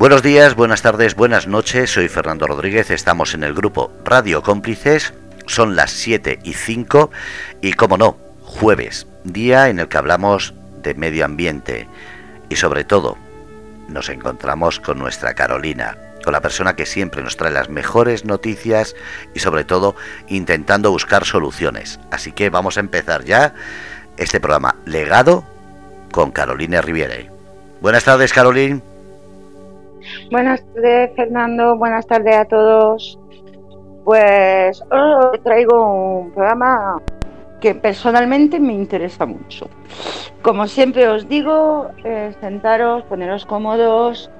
Buenos días, buenas tardes, buenas noches. Soy Fernando Rodríguez. Estamos en el grupo Radio Cómplices. Son las 7 y 5 y, como no, jueves, día en el que hablamos de medio ambiente y, sobre todo, nos encontramos con nuestra Carolina, con la persona que siempre nos trae las mejores noticias y, sobre todo, intentando buscar soluciones. Así que vamos a empezar ya este programa Legado con Carolina Riviere. Buenas tardes, Carolina. Buenas tardes, Fernando. Buenas tardes a todos. Pues hoy traigo un programa que personalmente me interesa mucho. Como siempre os digo, sentaros, poneros cómodos,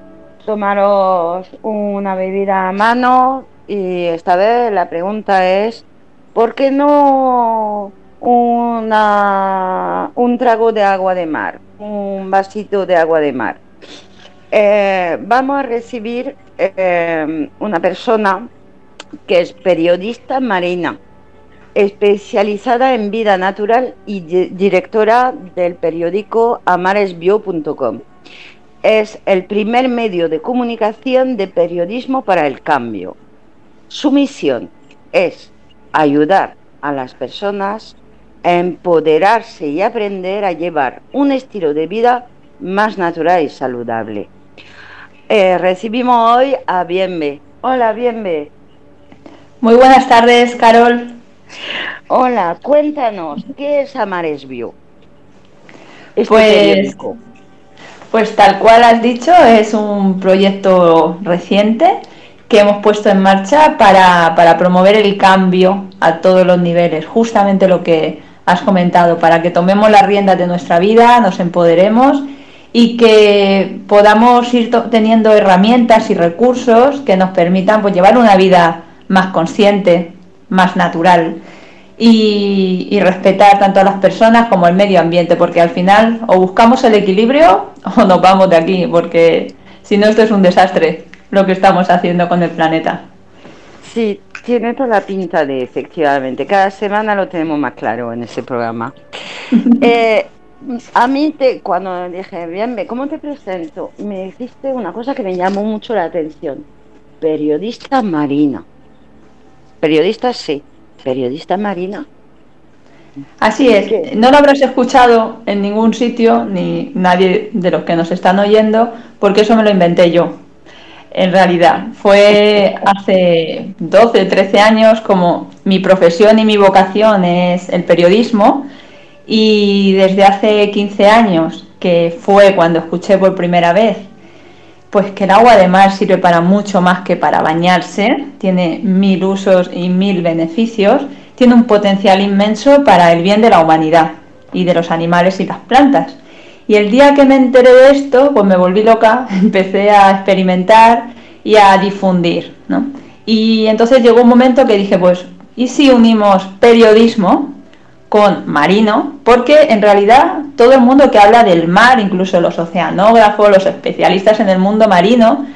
tomaros una bebida a mano y esta vez la pregunta es, ¿por qué no una, un trago de agua de mar, un vasito de agua de mar? Eh, vamos a recibir eh, una persona que es periodista marina, especializada en vida natural y directora del periódico amaresbio.com. Es el primer medio de comunicación de periodismo para el cambio. Su misión es ayudar a las personas a empoderarse y aprender a llevar un estilo de vida más natural y saludable. Eh, recibimos hoy a Bienve. Hola, Bienve. Muy buenas tardes, Carol. Hola, cuéntanos, ¿qué es Amaresbio? Este pues, pues tal cual has dicho, es un proyecto reciente que hemos puesto en marcha para, para promover el cambio a todos los niveles, justamente lo que has comentado, para que tomemos las riendas de nuestra vida, nos empoderemos y que podamos ir teniendo herramientas y recursos que nos permitan pues, llevar una vida más consciente, más natural y, respetar tanto a las personas como el medio ambiente, porque al final o buscamos el equilibrio o nos vamos de aquí, porque si no esto es un desastre lo que estamos haciendo con el planeta. Sí, tiene toda la pinta de efectivamente. Cada semana lo tenemos más claro en ese programa. eh, a mí, te, cuando dije, bien, ¿cómo te presento? Me dijiste una cosa que me llamó mucho la atención. Periodista marina. Periodista sí, periodista marina. Así es, no lo habrás escuchado en ningún sitio, ni nadie de los que nos están oyendo, porque eso me lo inventé yo. En realidad, fue hace 12, 13 años como mi profesión y mi vocación es el periodismo y desde hace 15 años, que fue cuando escuché por primera vez, pues que el agua de mar sirve para mucho más que para bañarse, tiene mil usos y mil beneficios, tiene un potencial inmenso para el bien de la humanidad y de los animales y las plantas. Y el día que me enteré de esto, pues me volví loca, empecé a experimentar y a difundir. Y entonces llegó un momento que dije, pues, ¿y si unimos periodismo con marino, porque en realidad todo el mundo que habla del mar, incluso los oceanógrafos, los especialistas en el mundo marino,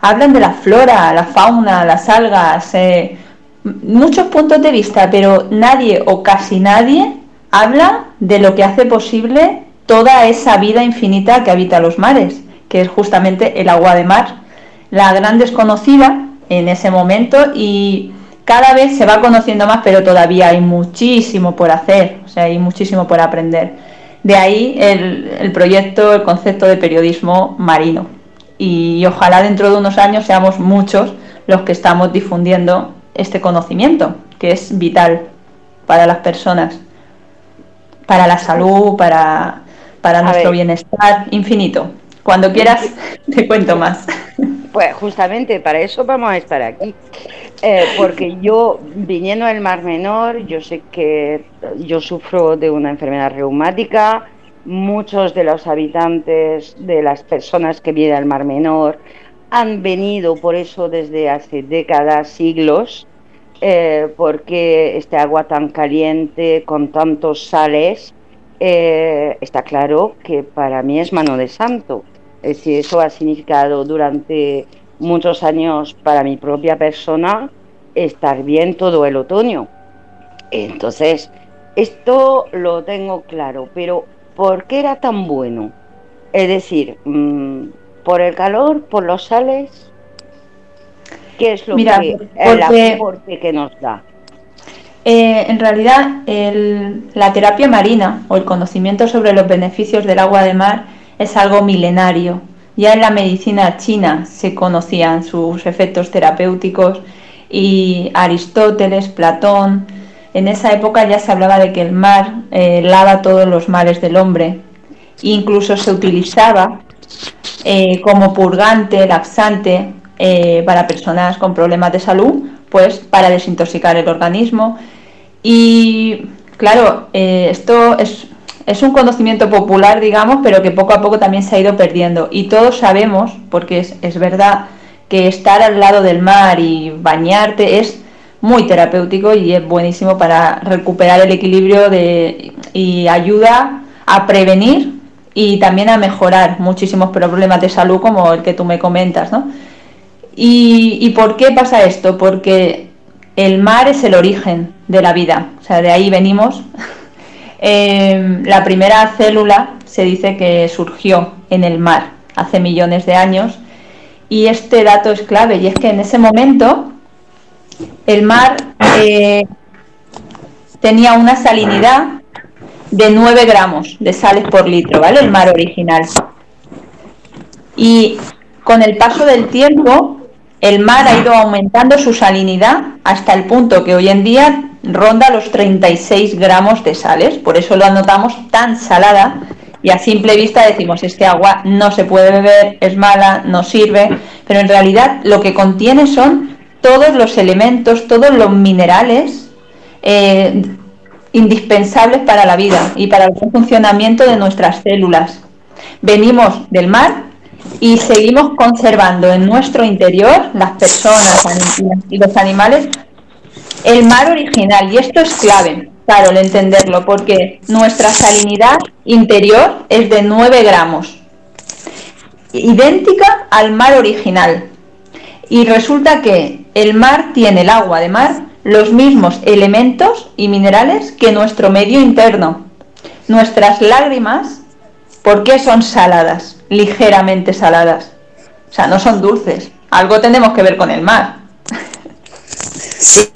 hablan de la flora, la fauna, las algas, eh, muchos puntos de vista, pero nadie o casi nadie habla de lo que hace posible toda esa vida infinita que habita los mares, que es justamente el agua de mar, la gran desconocida en ese momento y cada vez se va conociendo más, pero todavía hay muchísimo por hacer, o sea, hay muchísimo por aprender. De ahí el, proyecto, el concepto de periodismo marino. Y ojalá dentro de unos años seamos muchos los que estamos difundiendo este conocimiento, que es vital para las personas, para la salud, para, para nuestro bienestar infinito. Cuando quieras, te cuento más. Pues justamente para eso vamos a estar aquí. Eh, porque yo, viniendo del Mar Menor, yo sé que yo sufro de una enfermedad reumática. Muchos de los habitantes, de las personas que vienen al Mar Menor, han venido por eso desde hace décadas, siglos, eh, porque este agua tan caliente, con tantos sales, eh, está claro que para mí es mano de santo. Es decir, eso ha significado durante muchos años para mi propia persona estar bien todo el otoño. Entonces, esto lo tengo claro, pero ¿por qué era tan bueno? Es decir, mm, ¿Por el calor? ¿Por los sales? ¿Qué es lo que el aporte que nos da? Eh, en realidad, la terapia marina o el conocimiento sobre los beneficios del agua de mar es algo milenario. Ya en la medicina china se conocían sus efectos terapéuticos y Aristóteles, Platón, en esa época ya se hablaba de que el mar eh, lava todos los males del hombre. Incluso se utilizaba eh, como purgante, laxante eh, para personas con problemas de salud, pues para desintoxicar el organismo. Y claro, esto es, es un conocimiento popular, digamos, pero que poco a poco también se ha ido perdiendo. Y todos sabemos, porque es, es verdad, que estar al lado del mar y bañarte es muy terapéutico y es buenísimo para recuperar el equilibrio de, y ayuda a prevenir y también a mejorar muchísimos problemas de salud como el que tú me comentas, ¿no? ¿Y, por qué pasa esto? Porque el mar es el origen de la vida, o sea, de ahí venimos. Em, la primera célula se dice que surgió en el mar hace millones de años y este dato es clave y es que en ese momento el mar eh, tenía una salinidad de 9 gramos de sales por litro, ¿vale? El mar original. Y con el paso del tiempo, el mar ha ido aumentando su salinidad hasta el punto que hoy en día ronda los 36 gramos de sales. Por eso lo anotamos tan salada y a simple vista decimos, este agua no se puede beber, es mala, no sirve, pero en realidad lo que contiene son todos los elementos, todos los minerales eh, indispensables para la vida y para el funcionamiento de nuestras células. Venimos del mar y seguimos conservando en nuestro interior, las personas y los animales, el mar original. Y esto es clave, claro, el entenderlo, porque nuestra salinidad interior es de 9 gramos, idéntica al mar original. Y resulta que el mar tiene, el agua de mar, los mismos elementos y minerales que nuestro medio interno. Nuestras lágrimas, ¿por qué son saladas? Ligeramente saladas. O sea, no son dulces. Algo tenemos que ver con el mar. Sí,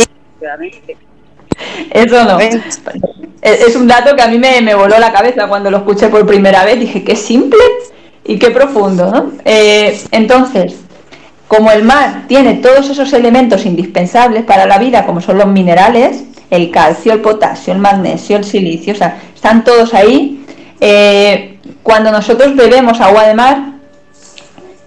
Eso no. Es un dato que a mí me, voló la cabeza cuando lo escuché por primera vez. Dije, qué simple y qué profundo. ¿no? Eh, entonces, como el mar tiene todos esos elementos indispensables para la vida, como son los minerales, el calcio, el potasio, el magnesio, el silicio, o sea, están todos ahí. Eh, cuando nosotros bebemos agua de mar,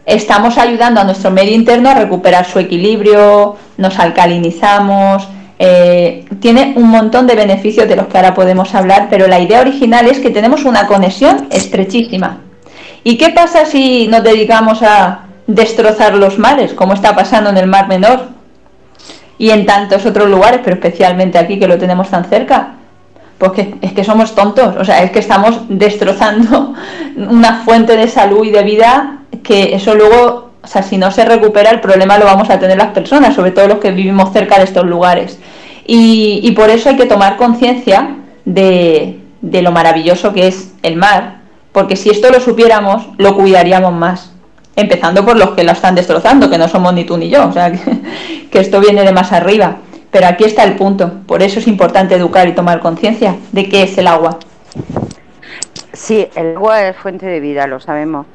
estamos ayudando a nuestro medio interno a recuperar su equilibrio, nos alcalinizamos, eh, tiene un montón de beneficios de los que ahora podemos hablar, pero la idea original es que tenemos una conexión estrechísima. ¿Y qué pasa si nos dedicamos a destrozar los mares, como está pasando en el Mar Menor y en tantos otros lugares, pero especialmente aquí que lo tenemos tan cerca. Porque es que somos tontos, o sea, es que estamos destrozando una fuente de salud y de vida que eso luego, o sea, si no se recupera el problema lo vamos a tener las personas, sobre todo los que vivimos cerca de estos lugares. Y, por eso hay que tomar conciencia de, lo maravilloso que es el mar, porque si esto lo supiéramos, lo cuidaríamos más empezando por los que la están destrozando, que no somos ni tú ni yo, o sea, que, esto viene de más arriba. Pero aquí está el punto, por eso es importante educar y tomar conciencia de qué es el agua. Sí, el agua es fuente de vida, lo sabemos.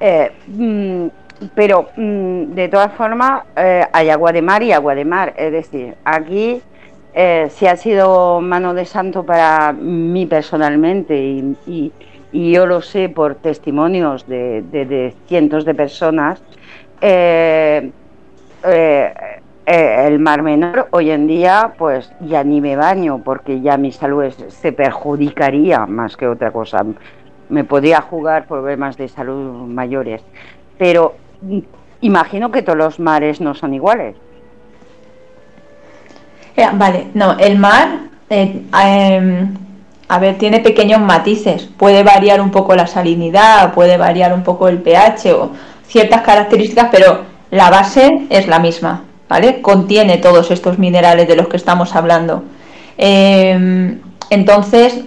Eh, mm, pero mm, de todas formas eh, hay agua de mar y agua de mar. Es decir, aquí eh, si ha sido mano de santo para mí personalmente y yo lo sé por testimonios de, cientos de personas, eh, eh, el Mar Menor hoy en día pues ya ni me baño porque ya mi salud se perjudicaría más que otra cosa. Me podría jugar problemas de salud mayores. Pero imagino que todos los mares no son iguales. vale, no, el mar em, a ver, tiene pequeños matices. Puede variar un poco la salinidad, puede variar un poco el pH o ciertas características, pero la base es la misma, ¿vale? Contiene todos estos minerales de los que estamos hablando. Em, entonces,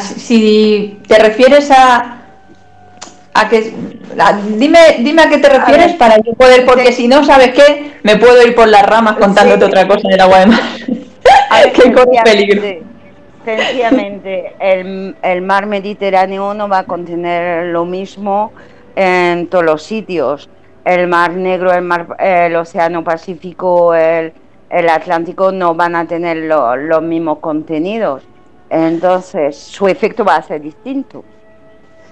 si te refieres a, a que dime, dime a qué te refieres para yo poder, porque si no sabes qué, me puedo ir por las ramas contándote otra cosa en el agua de mar. que corre peligro. Sencillamente, el, el mar Mediterráneo no va a contener lo mismo en todos los sitios. El mar Negro, el, mar, el Océano Pacífico, el, el Atlántico no van a tener los mismos contenidos. Entonces, su efecto va a ser distinto.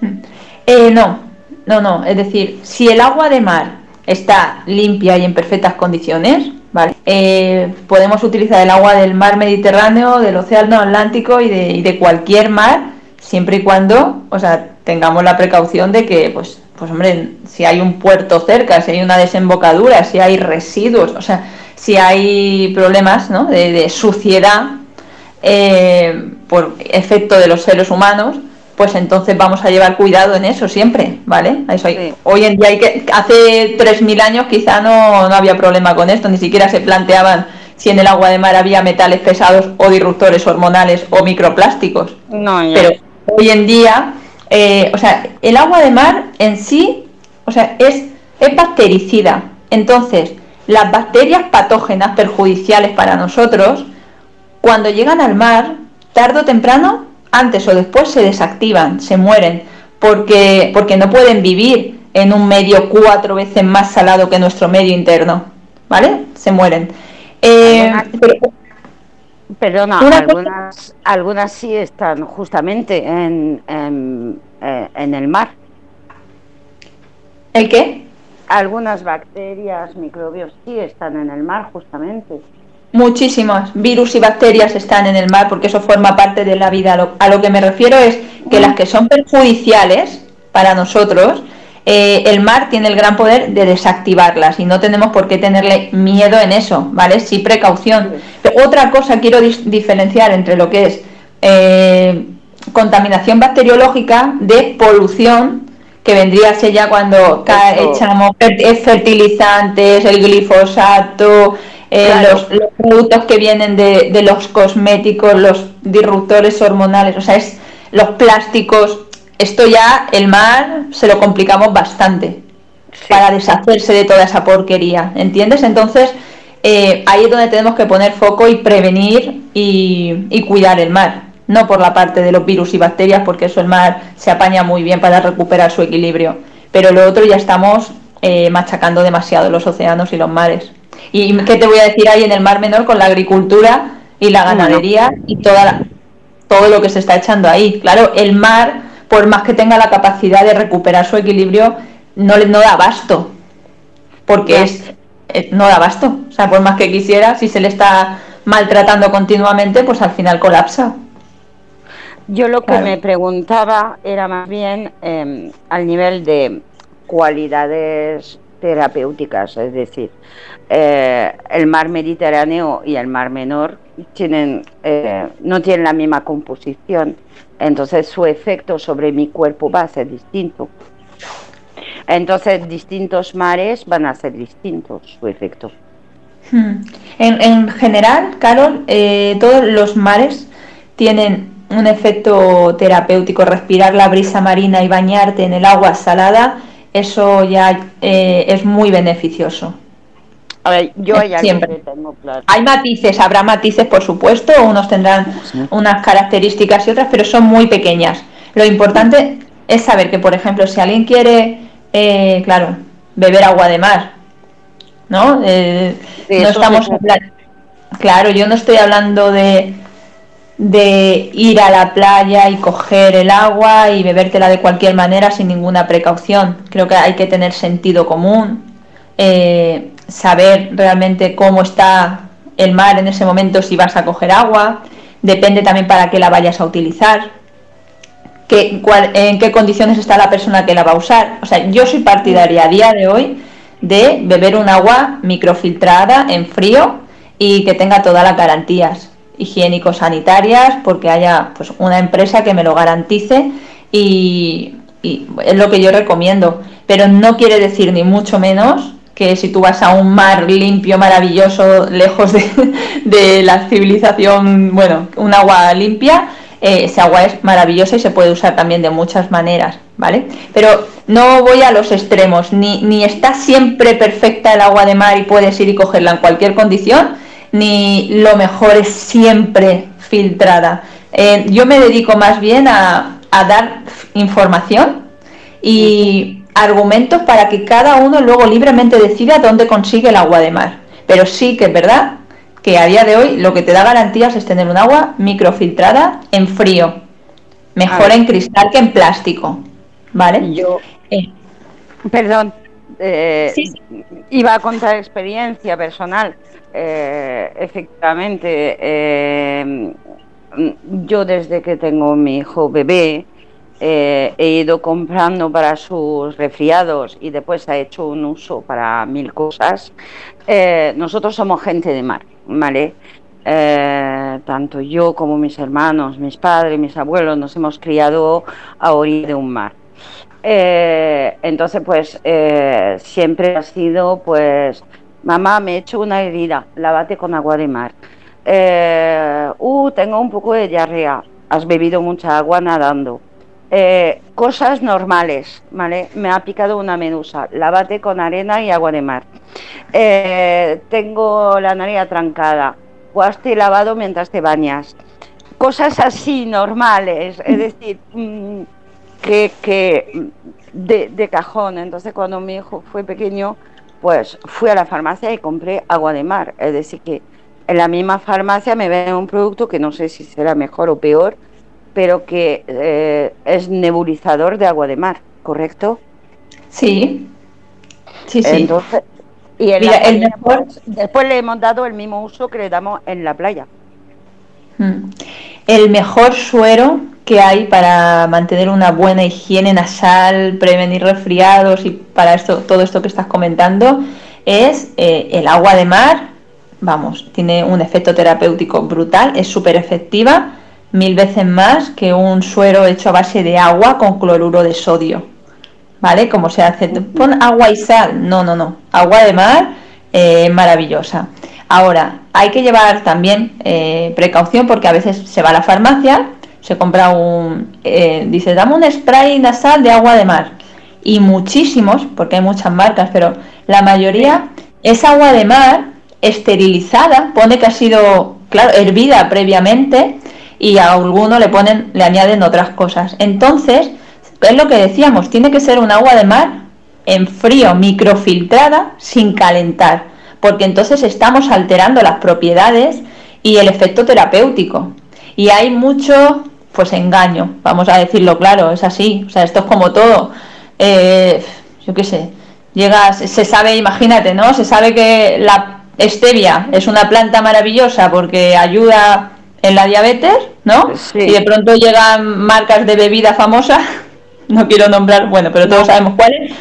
Eh, no, no, no. Es decir, si el agua de mar está limpia y en perfectas condiciones, ¿vale? Eh, podemos utilizar el agua del mar Mediterráneo, del Océano Atlántico y de, y de, cualquier mar, siempre y cuando, o sea, tengamos la precaución de que, pues, pues hombre, si hay un puerto cerca, si hay una desembocadura, si hay residuos, o sea, si hay problemas ¿no? de, suciedad eh, por efecto de los seres humanos, pues entonces vamos a llevar cuidado en eso siempre, ¿vale? Eso Hoy en día hay que, hace 3.000 años quizá no, no había problema con esto, ni siquiera se planteaban si en el agua de mar había metales pesados o disruptores hormonales o microplásticos. No, Pero hoy en día, eh, o sea, el agua de mar en sí, o sea, es, es bactericida. Entonces, las bacterias patógenas perjudiciales para nosotros, cuando llegan al mar, tarde o temprano, antes o después se desactivan, se mueren, porque, porque no pueden vivir en un medio cuatro veces más salado que nuestro medio interno, ¿vale? Se mueren. Eh, Perdona, algunas, algunas sí están justamente en, en, eh, en el mar. ¿El qué? algunas bacterias, microbios sí están en el mar justamente. Muchísimas virus y bacterias están en el mar porque eso forma parte de la vida. A lo, que me refiero es que las que son perjudiciales para nosotros, eh, el mar tiene el gran poder de desactivarlas y no tenemos por qué tenerle miedo en eso, ¿vale? Sí, precaución. Pero otra cosa quiero diferenciar entre lo que es eh, contaminación bacteriológica de polución que vendría a ser ya cuando echamos fertilizantes, el glifosato, eh, los, productos que vienen de, los cosméticos, los disruptores hormonales, o sea, es los plásticos. Esto ya el mar se lo complicamos bastante para deshacerse de toda esa porquería, ¿entiendes? Entonces, eh, ahí es donde tenemos que poner foco y prevenir y cuidar el mar no por la parte de los virus y bacterias, porque eso el mar se apaña muy bien para recuperar su equilibrio. Pero lo otro ya estamos eh, machacando demasiado los océanos y los mares. ¿Y qué te voy a decir ahí en el Mar Menor con la agricultura y la ganadería y toda todo lo que se está echando ahí? Claro, el mar, por más que tenga la capacidad de recuperar su equilibrio, no, no da abasto. Porque es, no da abasto. O sea, por más que quisiera, si se le está maltratando continuamente, pues al final colapsa. Yo lo que me preguntaba era más bien em, al nivel de cualidades terapéuticas, es decir, eh, el mar Mediterráneo y el mar Menor tienen, eh, no tienen la misma composición, entonces su efecto sobre mi cuerpo va a ser distinto. Entonces distintos mares van a ser distintos su efecto. Hmm. En, en general, Carol, eh, todos los mares tienen un efecto terapéutico, respirar la brisa marina y bañarte en el agua salada, eso ya eh, es muy beneficioso. A ver, yo hay siempre tengo claro. Hay matices, habrá matices por supuesto, unos tendrán unas características y otras, pero son muy pequeñas. Lo importante es saber que, por ejemplo, si alguien quiere, eh, claro, beber agua de mar, ¿no? Eh, no estamos Claro, yo no estoy hablando de de ir a la playa y coger el agua y bebértela de cualquier manera sin ninguna precaución. Creo que hay que tener sentido común, eh, saber realmente cómo está el mar en ese momento si vas a coger agua, depende también para qué la vayas a utilizar, qué, en qué condiciones está la persona que la va a usar. O sea, yo soy partidaria a día de hoy de beber un agua microfiltrada en frío y que tenga todas las garantías higiénico-sanitarias, porque haya pues, una empresa que me lo garantice y, es lo que yo recomiendo. Pero no quiere decir ni mucho menos que si tú vas a un mar limpio, maravilloso, lejos de, la civilización, bueno, un agua limpia, eh, ese agua es maravillosa y se puede usar también de muchas maneras, ¿vale? Pero no voy a los extremos, ni, ni está siempre perfecta el agua de mar y puedes ir y cogerla en cualquier condición, ni lo mejor es siempre filtrada. Eh, yo me dedico más bien a, a dar información y argumentos para que cada uno luego libremente decida dónde consigue el agua de mar. Pero sí que es verdad que a día de hoy lo que te da garantías es tener un agua microfiltrada en frío. Mejor en cristal que en plástico. ¿Vale? Yo. Eh. Perdón. Eh, iba a contar experiencia personal. Eh, efectivamente, yo desde que tengo mi hijo bebé, he ido comprando para sus resfriados y después ha hecho un uso para mil cosas. nosotros somos gente de mar. ¿vale? Eh, tanto yo como mis hermanos, mis padres, mis abuelos nos hemos criado a orilla de un mar. Eh, entonces, pues eh, siempre ha sido, pues, mamá, me he hecho una herida, lávate con agua de mar. uh, tengo un poco de diarrea, has bebido mucha agua nadando. cosas normales, ¿vale? Me ha picado una medusa, lávate con arena y agua de mar. Eh, tengo la nariz atrancada, o has te lavado mientras te bañas. Cosas así normales, es decir, mm, que, de, cajón. Entonces cuando mi hijo fue pequeño, pues fui a la farmacia y compré agua de mar. Es decir, que en la misma farmacia me ven un producto que no sé si será mejor o peor, pero que eh, es nebulizador de agua de mar, ¿correcto? Sí. Sí, sí. Entonces, y el mejor... después le hemos dado el mismo uso que le damos en la playa. Hmm. El mejor suero que hay para mantener una buena higiene nasal, prevenir resfriados y para esto, todo esto que estás comentando es eh, el agua de mar. Vamos, tiene un efecto terapéutico brutal, es súper efectiva, mil veces más que un suero hecho a base de agua con cloruro de sodio. ¿vale? Como se hace, pon agua y sal, no, no, no, agua de mar eh, maravillosa. Ahora, hay que llevar también eh, precaución porque a veces se va a la farmacia, se compra un, eh, dice, dame un spray nasal de agua de mar. Y muchísimos, porque hay muchas marcas, pero la mayoría es agua de mar esterilizada, pone que ha sido, claro, hervida previamente y a alguno le ponen, le añaden otras cosas. Entonces, es lo que decíamos, tiene que ser un agua de mar en frío, microfiltrada, sin calentar, porque entonces estamos alterando las propiedades y el efecto terapéutico. Y hay mucho, pues engaño, vamos a decirlo claro, es así, o sea, esto es como todo. Eh, yo qué sé, llegas, se sabe, imagínate, ¿no? Se sabe que la stevia es una planta maravillosa porque ayuda en la diabetes, ¿no? Y de pronto llegan marcas de bebida famosa no quiero nombrar, bueno, pero todos sabemos cuál es,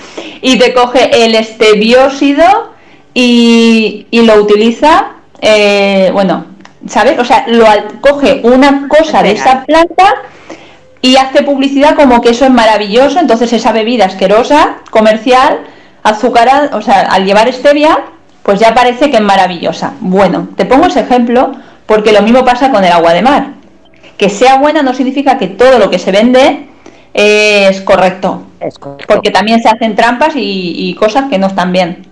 y te coge el estebiósido y, y lo utiliza, eh, bueno, ¿sabes? O sea, lo coge una cosa de esa planta y hace publicidad como que eso es maravilloso, entonces esa bebida asquerosa, comercial, azucarada, o sea, al llevar stevia, pues ya parece que es maravillosa. Bueno, te pongo ese ejemplo porque lo mismo pasa con el agua de mar. Que sea buena no significa que todo lo que se vende es correcto. Porque también se hacen trampas y, cosas que no están bien.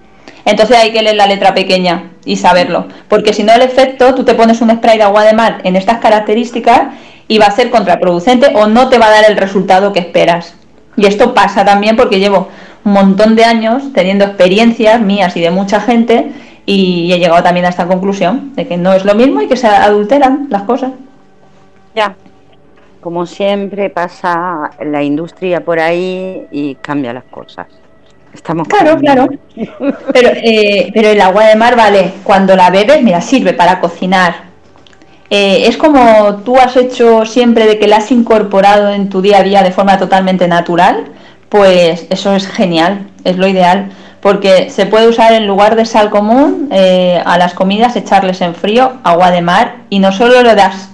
Entonces hay que leer la letra pequeña y saberlo. Porque si no, el efecto, tú te pones un spray de agua de mar en estas características y va a ser contraproducente o no te va a dar el resultado que esperas. Y esto pasa también porque llevo un montón de años teniendo experiencias mías y de mucha gente y he llegado también a esta conclusión de que no es lo mismo y que se adulteran las cosas. Ya, como siempre pasa la industria por ahí y cambia las cosas. Estamos claro, claro. Pero, eh, pero el agua de mar, vale, cuando la bebes, mira, sirve para cocinar. Eh, es como tú has hecho siempre de que la has incorporado en tu día a día de forma totalmente natural, pues eso es genial, es lo ideal, porque se puede usar en lugar de sal común eh, a las comidas, echarles en frío agua de mar y no solo le das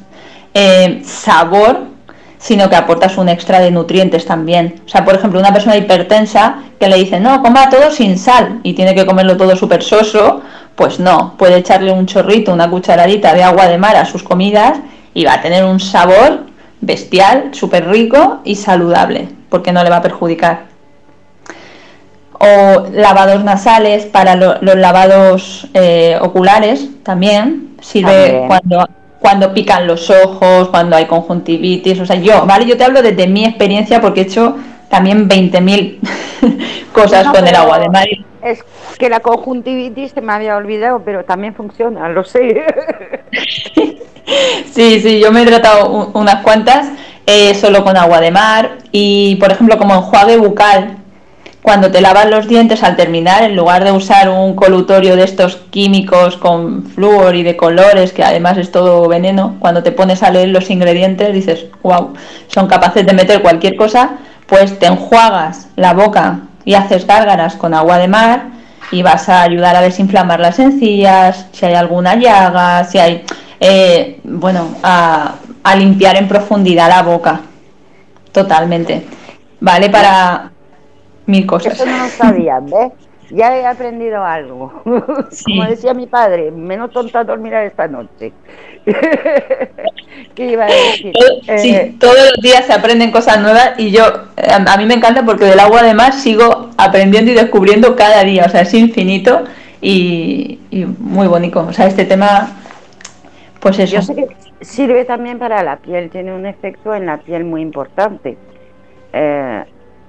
sabor, sino que aportas un extra de nutrientes también. O sea, por ejemplo, una persona hipertensa que le dice, no, coma todo sin sal y tiene que comerlo todo súper soso, pues no, puede echarle un chorrito, una cucharadita de agua de mar a sus comidas y va a tener un sabor bestial, súper rico y saludable, porque no le va a perjudicar. O lavados nasales para los lavados eh, oculares también, sirve cuando cuando pican los ojos, cuando hay conjuntivitis, o sea, yo, ¿vale? Yo te hablo desde mi experiencia porque he hecho también 20.000 cosas con el agua de mar. Es que la conjuntivitis se me había olvidado, pero también funciona, lo sé. sí, sí, yo me he tratado unas cuantas eh, solo con agua de mar y, por ejemplo, como enjuague bucal, cuando te lavas los dientes al terminar, en lugar de usar un colutorio de estos químicos con flúor y de colores, que además es todo veneno, cuando te pones a leer los ingredientes dices, wow, son capaces de meter cualquier cosa, pues te enjuagas la boca y haces gárgaras con agua de mar y vas a ayudar a desinflamar las encías, si hay alguna llaga, si hay, eh, bueno, a, a limpiar en profundidad la boca, totalmente. Vale para mil cosas. Eso no lo sabía, ¿ves? Ya he aprendido algo. Como decía mi padre, menos tonta dormirá esta noche. ¿Qué iba a decir? Sí, eh, todos los días se aprenden cosas nuevas y yo, eh, a mí me encanta porque del agua además sigo aprendiendo y descubriendo cada día, o sea, es infinito y, muy bonito. O sea, este tema, pues eso. Yo sé que sirve también para la piel, tiene un efecto en la piel muy importante. Eh,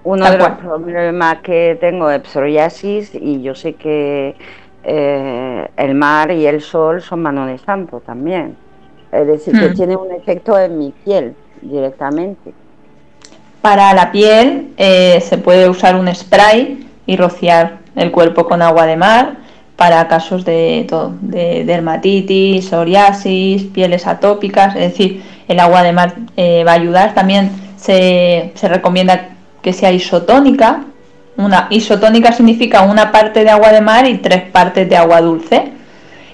uno de los problemas que tengo es psoriasis y yo sé que eh, el mar y el sol son mano de santo también. Es decir, que hmm. tiene un efecto en mi piel directamente. Para la piel eh, se puede usar un spray y rociar el cuerpo con agua de mar para casos de, todo, de dermatitis, psoriasis, pieles atópicas. Es decir, el agua de mar eh, va a ayudar. También se, se recomienda que sea isotónica. Una isotónica significa una parte de agua de mar y tres partes de agua dulce.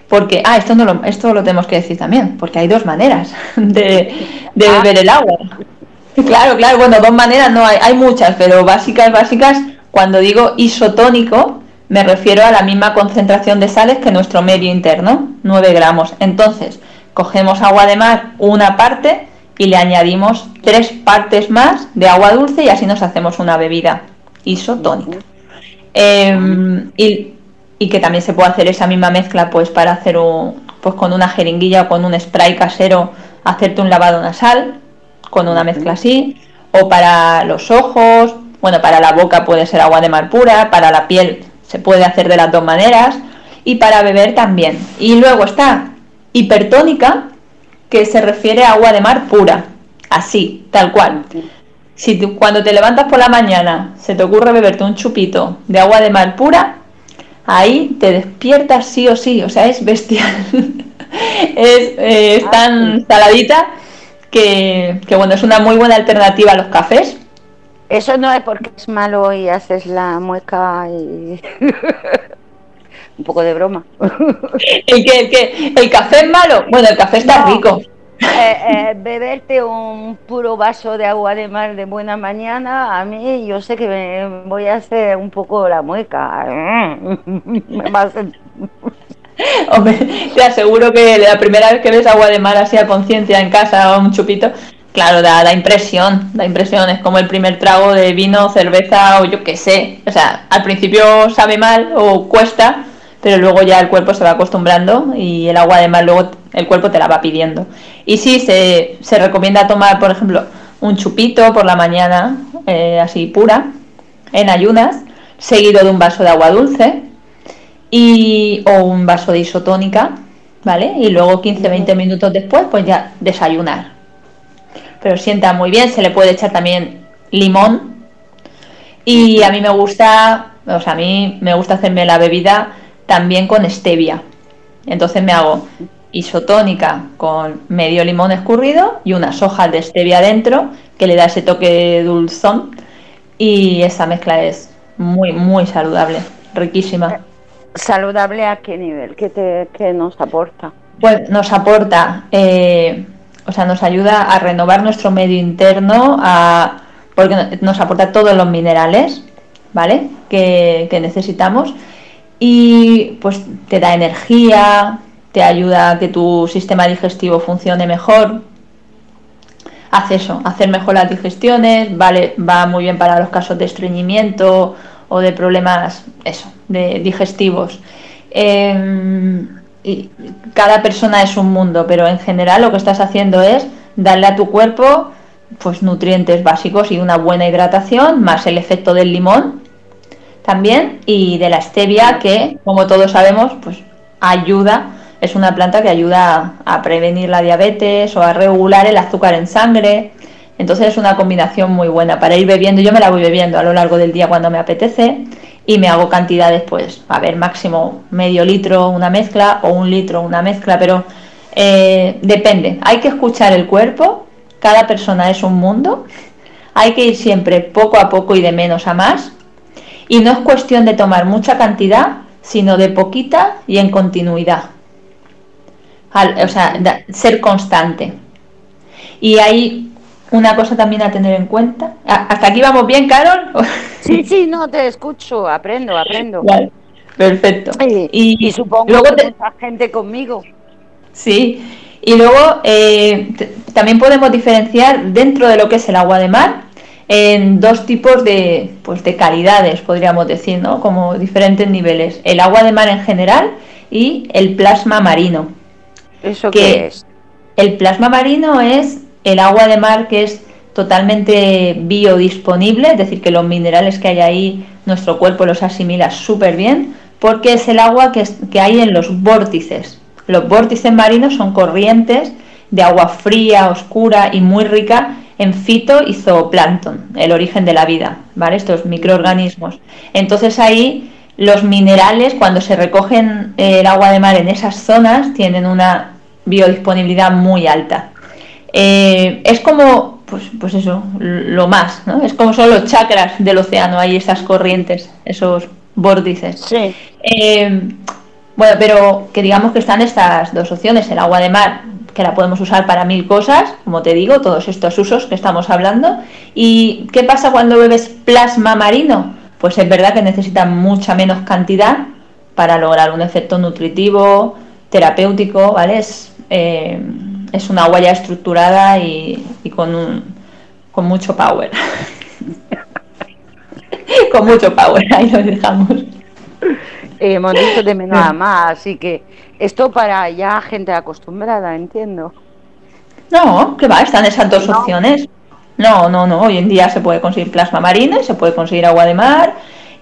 Porque, ah, esto, no lo, esto lo tenemos que decir también, porque hay dos maneras de, de ah. beber el agua. Claro, claro, bueno, dos maneras no hay, hay muchas, pero básicas, básicas, cuando digo isotónico, me refiero a la misma concentración de sales que nuestro medio interno, 9 gramos. Entonces, cogemos agua de mar, una parte, y le añadimos tres partes más de agua dulce y así nos hacemos una bebida isotónica. Em, y, que también se puede hacer esa misma mezcla pues para hacer un, pues con una jeringuilla o con un spray casero, hacerte un lavado nasal con una mezcla así, o para los ojos, bueno, para la boca puede ser agua de mar pura, para la piel se puede hacer de las dos maneras, y para beber también. Y luego está hipertónica, que se refiere a agua de mar pura, así, tal cual. Si cuando te levantas por la mañana se te ocurre beberte un chupito de agua de mar pura, ahí te despiertas sí o sí, o sea, es bestial. es, tan ah, saladita que, que, bueno, es una muy buena alternativa a los cafés. Eso no es porque es malo y haces la mueca y... un poco de broma. ¿El que, el café es malo? Bueno, el café está rico. Eh, eh, beberte un puro vaso de agua de mar de buena mañana, a mí yo sé que me voy a hacer un poco la mueca. Hombre, te aseguro que la primera vez que ves agua de mar así a conciencia en casa o un chupito, claro, da, da impresión, da impresión, es como el primer trago de vino, cerveza o yo qué sé. O sea, al principio sabe mal o cuesta, pero luego ya el cuerpo se va acostumbrando y el agua de mar luego el cuerpo te la va pidiendo. Y sí, se, se recomienda tomar, por ejemplo, un chupito por la mañana, eh, así pura, en ayunas, seguido de un vaso de agua dulce y, o un vaso de isotónica, ¿vale? Y luego 15-20 minutos después, pues ya desayunar. Pero sienta muy bien, se le puede echar también limón. Y a mí me gusta, o sea, a mí me gusta hacerme la bebida también con stevia. Entonces me hago isotónica con medio limón escurrido y unas hojas de stevia dentro que le da ese toque dulzón y esa mezcla es muy muy saludable, riquísima. ¿Saludable a qué nivel? ¿Qué, te, nos aporta? Pues nos aporta, eh, o sea, nos ayuda a renovar nuestro medio interno, a, porque nos aporta todos los minerales, ¿vale? Que, que necesitamos y pues te da energía, te ayuda a que tu sistema digestivo funcione mejor, hace eso, hacer mejor las digestiones, vale, va muy bien para los casos de estreñimiento o de problemas, eso, de digestivos. Em, y cada persona es un mundo, pero en general lo que estás haciendo es darle a tu cuerpo pues nutrientes básicos y una buena hidratación, más el efecto del limón también y de la stevia que, como todos sabemos, pues ayuda, es una planta que ayuda a, prevenir la diabetes o a regular el azúcar en sangre. Entonces es una combinación muy buena para ir bebiendo. Yo me la voy bebiendo a lo largo del día cuando me apetece y me hago cantidades, pues, a ver, máximo medio litro una mezcla o un litro una mezcla, pero eh, depende. Hay que escuchar el cuerpo cada persona es un mundo, hay que ir siempre poco a poco y de menos a más, y no es cuestión de tomar mucha cantidad, sino de poquita y en continuidad. o sea, ser constante. Y hay una cosa también a tener en cuenta. ¿Hasta aquí vamos bien, Carol? Sí, sí, no, te escucho, aprendo, aprendo. perfecto. Y, supongo luego que mucha gente conmigo. Sí, y luego eh, también podemos diferenciar dentro de lo que es el agua de mar en dos tipos de, pues, de calidades, podríamos decir, ¿no? como diferentes niveles. El agua de mar en general y el plasma marino. ¿Eso qué es? El plasma marino es el agua de mar que es totalmente biodisponible, es decir, que los minerales que hay ahí nuestro cuerpo los asimila súper bien, porque es el agua que, que hay en los vórtices. Los vórtices marinos son corrientes de agua fría, oscura y muy rica en fito y zooplancton, el origen de la vida, ¿vale? Estos microorganismos. Entonces ahí los minerales, cuando se recogen el agua de mar en esas zonas, tienen una biodisponibilidad muy alta. Eh, es como, pues, pues eso, lo más, ¿no? Es como son los chakras del océano, hay esas corrientes, esos vórtices. Sí. Eh, bueno, pero que digamos que están estas dos opciones, el agua de mar, que la podemos usar para mil cosas, como te digo, todos estos usos que estamos hablando. ¿Y qué pasa cuando bebes plasma marino? Pues es verdad que necesita mucha menos cantidad para lograr un efecto nutritivo, terapéutico, ¿vale? Es, eh, es una agua ya estructurada y, con, con mucho power. con mucho power, ahí lo dejamos hemos dicho de menos a más, así que esto para ya gente acostumbrada, entiendo. No, que va, están esas dos opciones. No, no, no, hoy en día se puede conseguir plasma marino y se puede conseguir agua de mar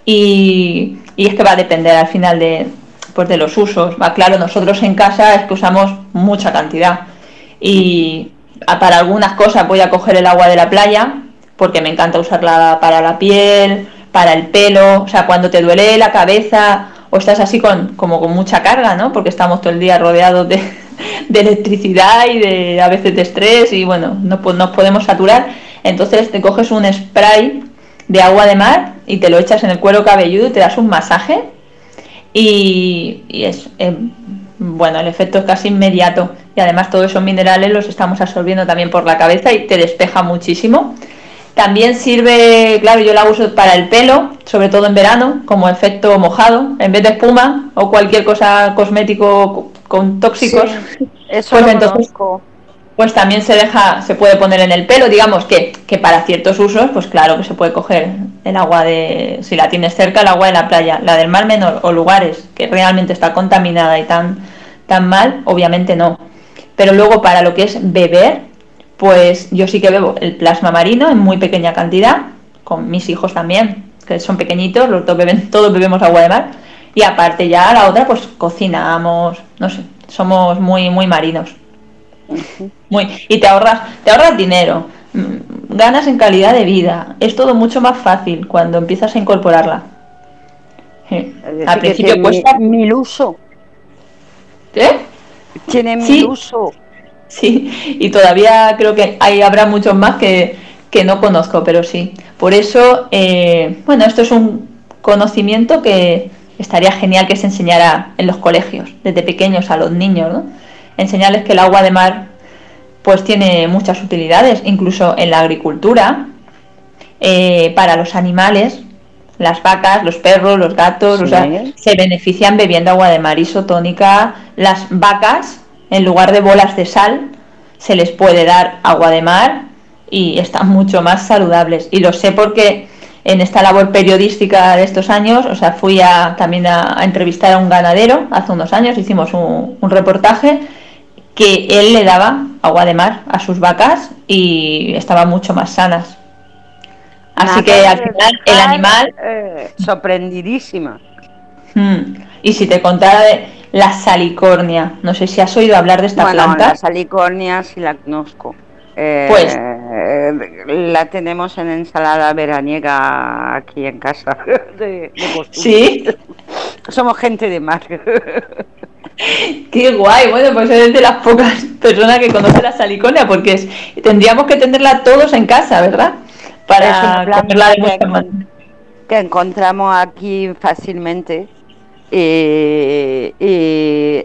y, es que va a depender al final de, pues de los usos. Va claro, nosotros en casa es que usamos mucha cantidad y para algunas cosas voy a coger el agua de la playa porque me encanta usarla para la piel, para el pelo, o sea, cuando te duele la cabeza o estás así con, como con mucha carga, ¿no? Porque estamos todo el día rodeados de, electricidad y de a veces de estrés y bueno, no, nos podemos saturar. Entonces te coges un spray de agua de mar y te lo echas en el cuero cabelludo y te das un masaje y, es, eh, bueno, el efecto es casi inmediato y además todos esos minerales los estamos absorbiendo también por la cabeza y te despeja muchísimo. También sirve, claro, yo la uso para el pelo, sobre todo en verano, como efecto mojado, en vez de espuma o cualquier cosa cosmético con tóxicos. eso pues entonces, pues también se deja, se puede poner en el pelo, digamos que, que para ciertos usos, pues claro que se puede coger el agua de, si la tienes cerca, el agua de la playa, la del mar menor o lugares que realmente está contaminada y tan, tan mal, obviamente no. Pero luego para lo que es beber, pues yo sí que bebo el plasma marino en muy pequeña cantidad, con mis hijos también, que son pequeñitos, los dos beben, todos bebemos agua de mar, y aparte ya la otra pues cocinamos, no sé, somos muy muy marinos. Muy, y te ahorras, te ahorras dinero, mm, ganas en calidad de vida, es todo mucho más fácil cuando empiezas a incorporarla. Al principio cuesta mil uso. ¿Eh? Tiene mil uso. Sí, y todavía creo que hay, habrá muchos más que, no conozco, pero sí. Por eso, eh, bueno, esto es un conocimiento que estaría genial que se enseñara en los colegios, desde pequeños a los niños, ¿no? Enseñarles que el agua de mar pues tiene muchas utilidades, incluso en la agricultura, eh, para los animales, las vacas, los perros, los gatos, o sea, se benefician bebiendo agua de mar isotónica. Las vacas en lugar de bolas de sal, se les puede dar agua de mar y están mucho más saludables. Y lo sé porque en esta labor periodística de estos años, o sea, fui a, también a, entrevistar a un ganadero hace unos años, hicimos un, reportaje que él le daba agua de mar a sus vacas y estaban mucho más sanas. Así que al final el animal... Eh, sorprendidísima. Hmm. Y si te contara de la salicornia, no sé si has oído hablar de esta bueno, planta. La salicornia sí la conozco. Eh, pues la tenemos en ensalada veraniega aquí en casa. De, sí. Somos gente de mar. Qué guay, bueno, pues eres de las pocas personas que conoce la salicornia, porque tendríamos que tenerla todos en casa, ¿verdad? Para comerla de que, que encontramos aquí fácilmente. Y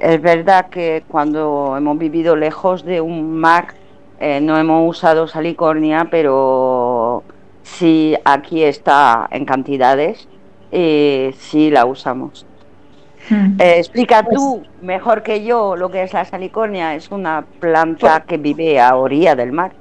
es verdad que cuando hemos vivido lejos de un mar eh, no hemos usado salicornia, pero sí aquí está en cantidades y sí la usamos. Hmm. Eh, explica pues tú mejor que yo lo que es la salicornia. Es una planta pues que vive a orilla del mar.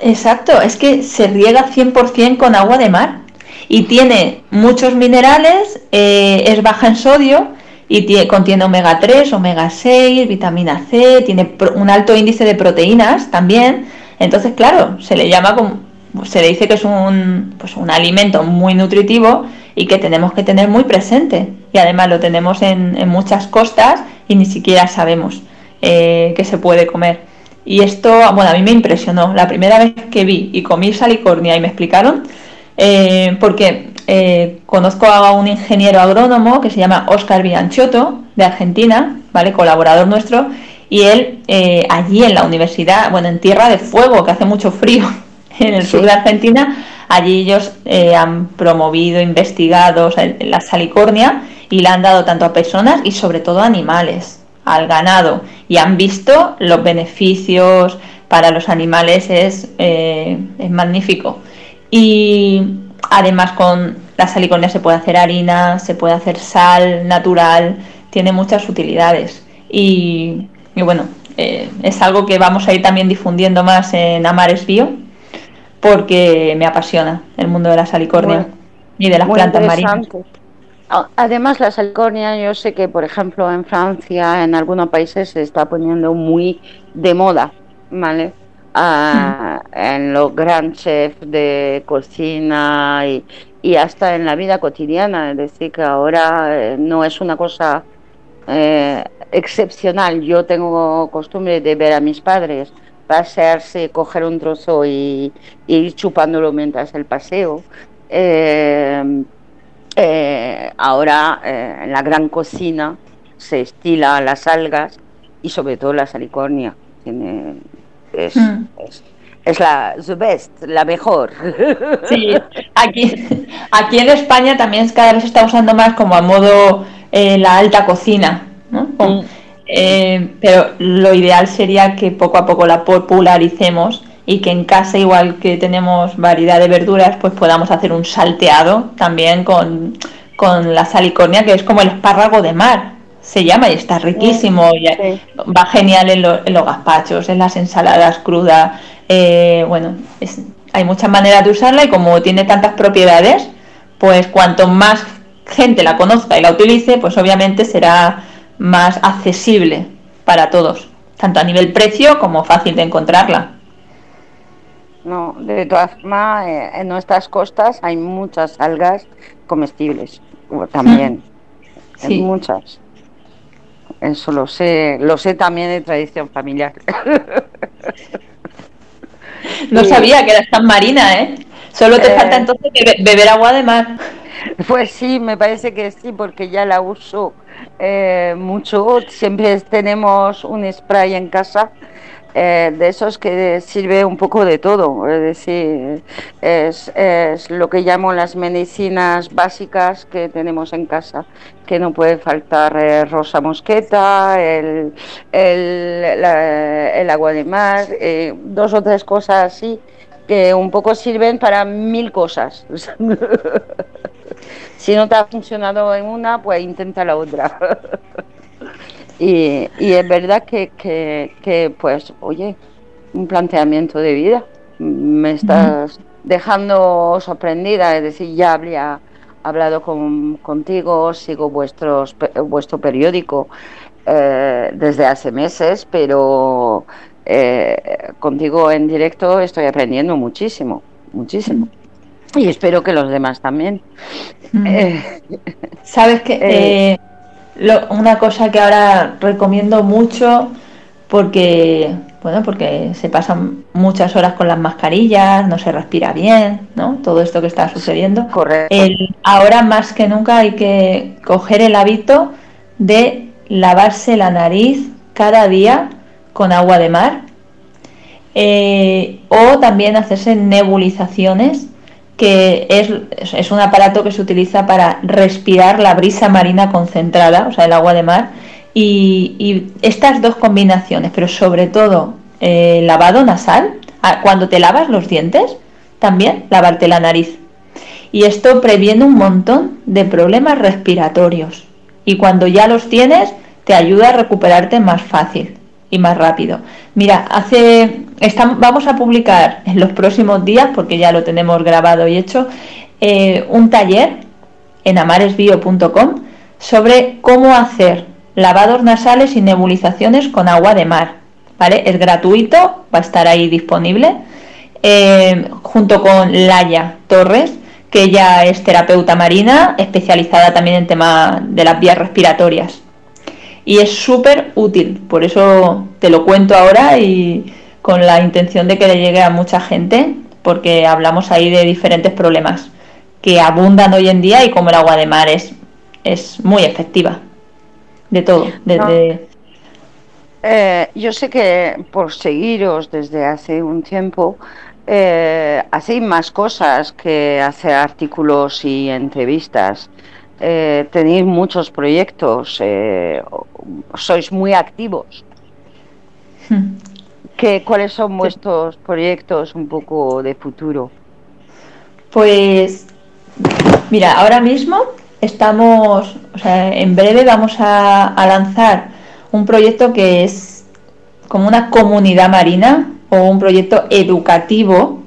Exacto, es que se riega 100% con agua de mar y tiene muchos minerales, eh, es baja en sodio y contiene omega 3, omega 6, vitamina C, tiene un alto índice de proteínas también. Entonces, claro, se le llama como, se le dice que es un, pues un alimento muy nutritivo y que tenemos que tener muy presente. Y además lo tenemos en, muchas costas y ni siquiera sabemos eh, que se puede comer. Y esto, bueno, a mí me impresionó. La primera vez que vi y comí salicornia y me explicaron, eh, porque eh, conozco a un ingeniero agrónomo que se llama Oscar Bianchotto, de Argentina, ¿vale? Colaborador nuestro, y él eh, allí en la universidad, bueno, en Tierra de Fuego, que hace mucho frío en el sur de Argentina, allí ellos eh, han promovido, investigado la salicornia y la han dado tanto a personas y sobre todo a animales, al ganado, y han visto los beneficios para los animales, es, es magnífico. Y Además, con la salicornia se puede hacer harina, se puede hacer sal natural, tiene muchas utilidades. Y, bueno, eh, es algo que vamos a ir también difundiendo más en Amares Bio, porque me apasiona el mundo de la salicornia y de las plantas marinas. Además, la salicornia, yo sé que, por ejemplo, en Francia, en algunos países se está poniendo muy de moda, ¿vale? En los gran chefs de cocina y, hasta en la vida cotidiana. Es decir, que ahora eh, no es una cosa eh, excepcional. Yo tengo costumbre de ver a mis padres pasearse, coger un trozo y, ir chupándolo mientras el paseo. Eh, ahora en la gran cocina se estila las algas y sobre todo la salicornia. Tiene, Hmm. es, la the best, la mejor. Sí, aquí, aquí en España también cada vez se está usando más como a modo eh, la alta cocina, hmm. eh, pero lo ideal sería que poco a poco la popularicemos y que en casa, igual que tenemos variedad de verduras, pues podamos hacer un salteado también con, con la salicornia, que es como el espárrago de mar se llama y está riquísimo. Y Va genial en, los gazpachos, en las ensaladas crudas. Eh, bueno, hay muchas maneras de usarla y como tiene tantas propiedades, pues cuanto más gente la conozca y la utilice, pues obviamente será más accesible para todos, tanto a nivel precio como fácil de encontrarla. No, de todas formas, eh, en nuestras costas hay muchas algas comestibles también. Sí. muchas. Eso lo sé, lo sé también de tradición familiar. No sabía que eras tan marina, ¿eh? Solo te falta eh, entonces beber agua de mar. Pues sí, me parece que sí, porque ya la uso eh, mucho. Siempre tenemos un spray en casa eh, de esos que sirve un poco de todo, es decir, es, lo que llamo las medicinas básicas que tenemos en casa, que no puede faltar eh, rosa mosqueta, el, el, agua de mar, eh, dos o tres cosas así que un poco sirven para mil cosas. si no te ha funcionado en una, pues intenta la otra. Y, es verdad que, que, pues, oye, un planteamiento de vida. me estás dejando sorprendida, es decir, ya habría hablado con, contigo, sigo vuestros, vuestro periódico eh, desde hace meses, pero eh, contigo en directo estoy aprendiendo muchísimo, muchísimo. Y espero que los demás también. Eh, Sabes que una cosa que ahora recomiendo mucho porque bueno, porque se pasan muchas horas con las mascarillas, no se respira bien, ¿no? Todo esto que está sucediendo. Correcto. ahora más que nunca hay que coger el hábito de lavarse la nariz cada día con agua de mar eh, o también hacerse nebulizaciones que es, es, un aparato que se utiliza para respirar la brisa marina concentrada, o sea, el agua de mar, y, estas dos combinaciones, pero sobre todo eh, lavado nasal, cuando te lavas los dientes, también lavarte la nariz. Y esto previene un montón de problemas respiratorios. Y cuando ya los tienes, te ayuda a recuperarte más fácil y más rápido. Mira, hace estamos, vamos a publicar en los próximos días, porque ya lo tenemos grabado y hecho, eh, un taller en amaresbio.com sobre cómo hacer lavados nasales y nebulizaciones con agua de mar. ¿vale? Es gratuito, va a estar ahí disponible, eh, junto con Laia Torres, que ella es terapeuta marina, especializada también en tema de las vías respiratorias. Y es súper útil, por eso te lo cuento ahora y con la intención de que le llegue a mucha gente, porque hablamos ahí de diferentes problemas que abundan hoy en día y como el agua de mar es, es muy efectiva de todo, desde... Eh, yo sé que por seguiros desde hace un tiempo eh, hacéis más cosas que hacer artículos y entrevistas. Eh, tenéis muchos proyectos, sois muy activos. Hmm. ¿Qué, ¿Cuáles son vuestros proyectos un poco de futuro? Pues mira, ahora mismo estamos, o sea, en breve vamos a, lanzar un proyecto que es como una comunidad marina o un proyecto educativo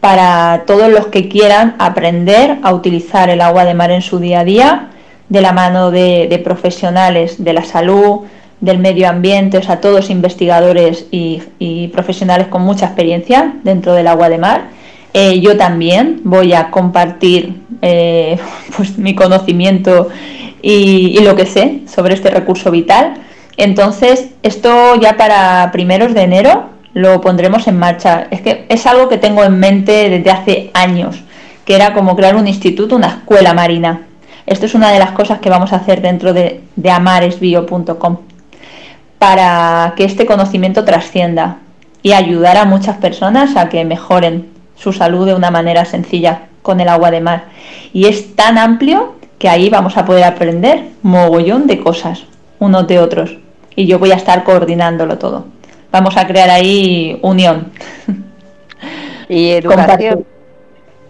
para todos los que quieran aprender a utilizar el agua de mar en su día a día, de la mano de, profesionales de la salud, del medio ambiente, o sea, todos investigadores y profesionales con mucha experiencia dentro del agua de mar eh, yo también voy a compartir eh, pues, mi conocimiento y, lo que sé sobre este recurso vital. Entonces, esto ya para primeros de enero lo pondremos en marcha. Es que es algo que tengo en mente desde hace años, que era como crear un instituto, una escuela marina. Esto es una de las cosas que vamos a hacer dentro de, de amaresbio.com para que este conocimiento trascienda y ayudar a muchas personas a que mejoren su salud de una manera sencilla con el agua de mar. Y es tan amplio que ahí vamos a poder aprender mogollón de cosas, unos de otros. Y yo voy a estar coordinándolo todo. Vamos a crear ahí unión. Y educación.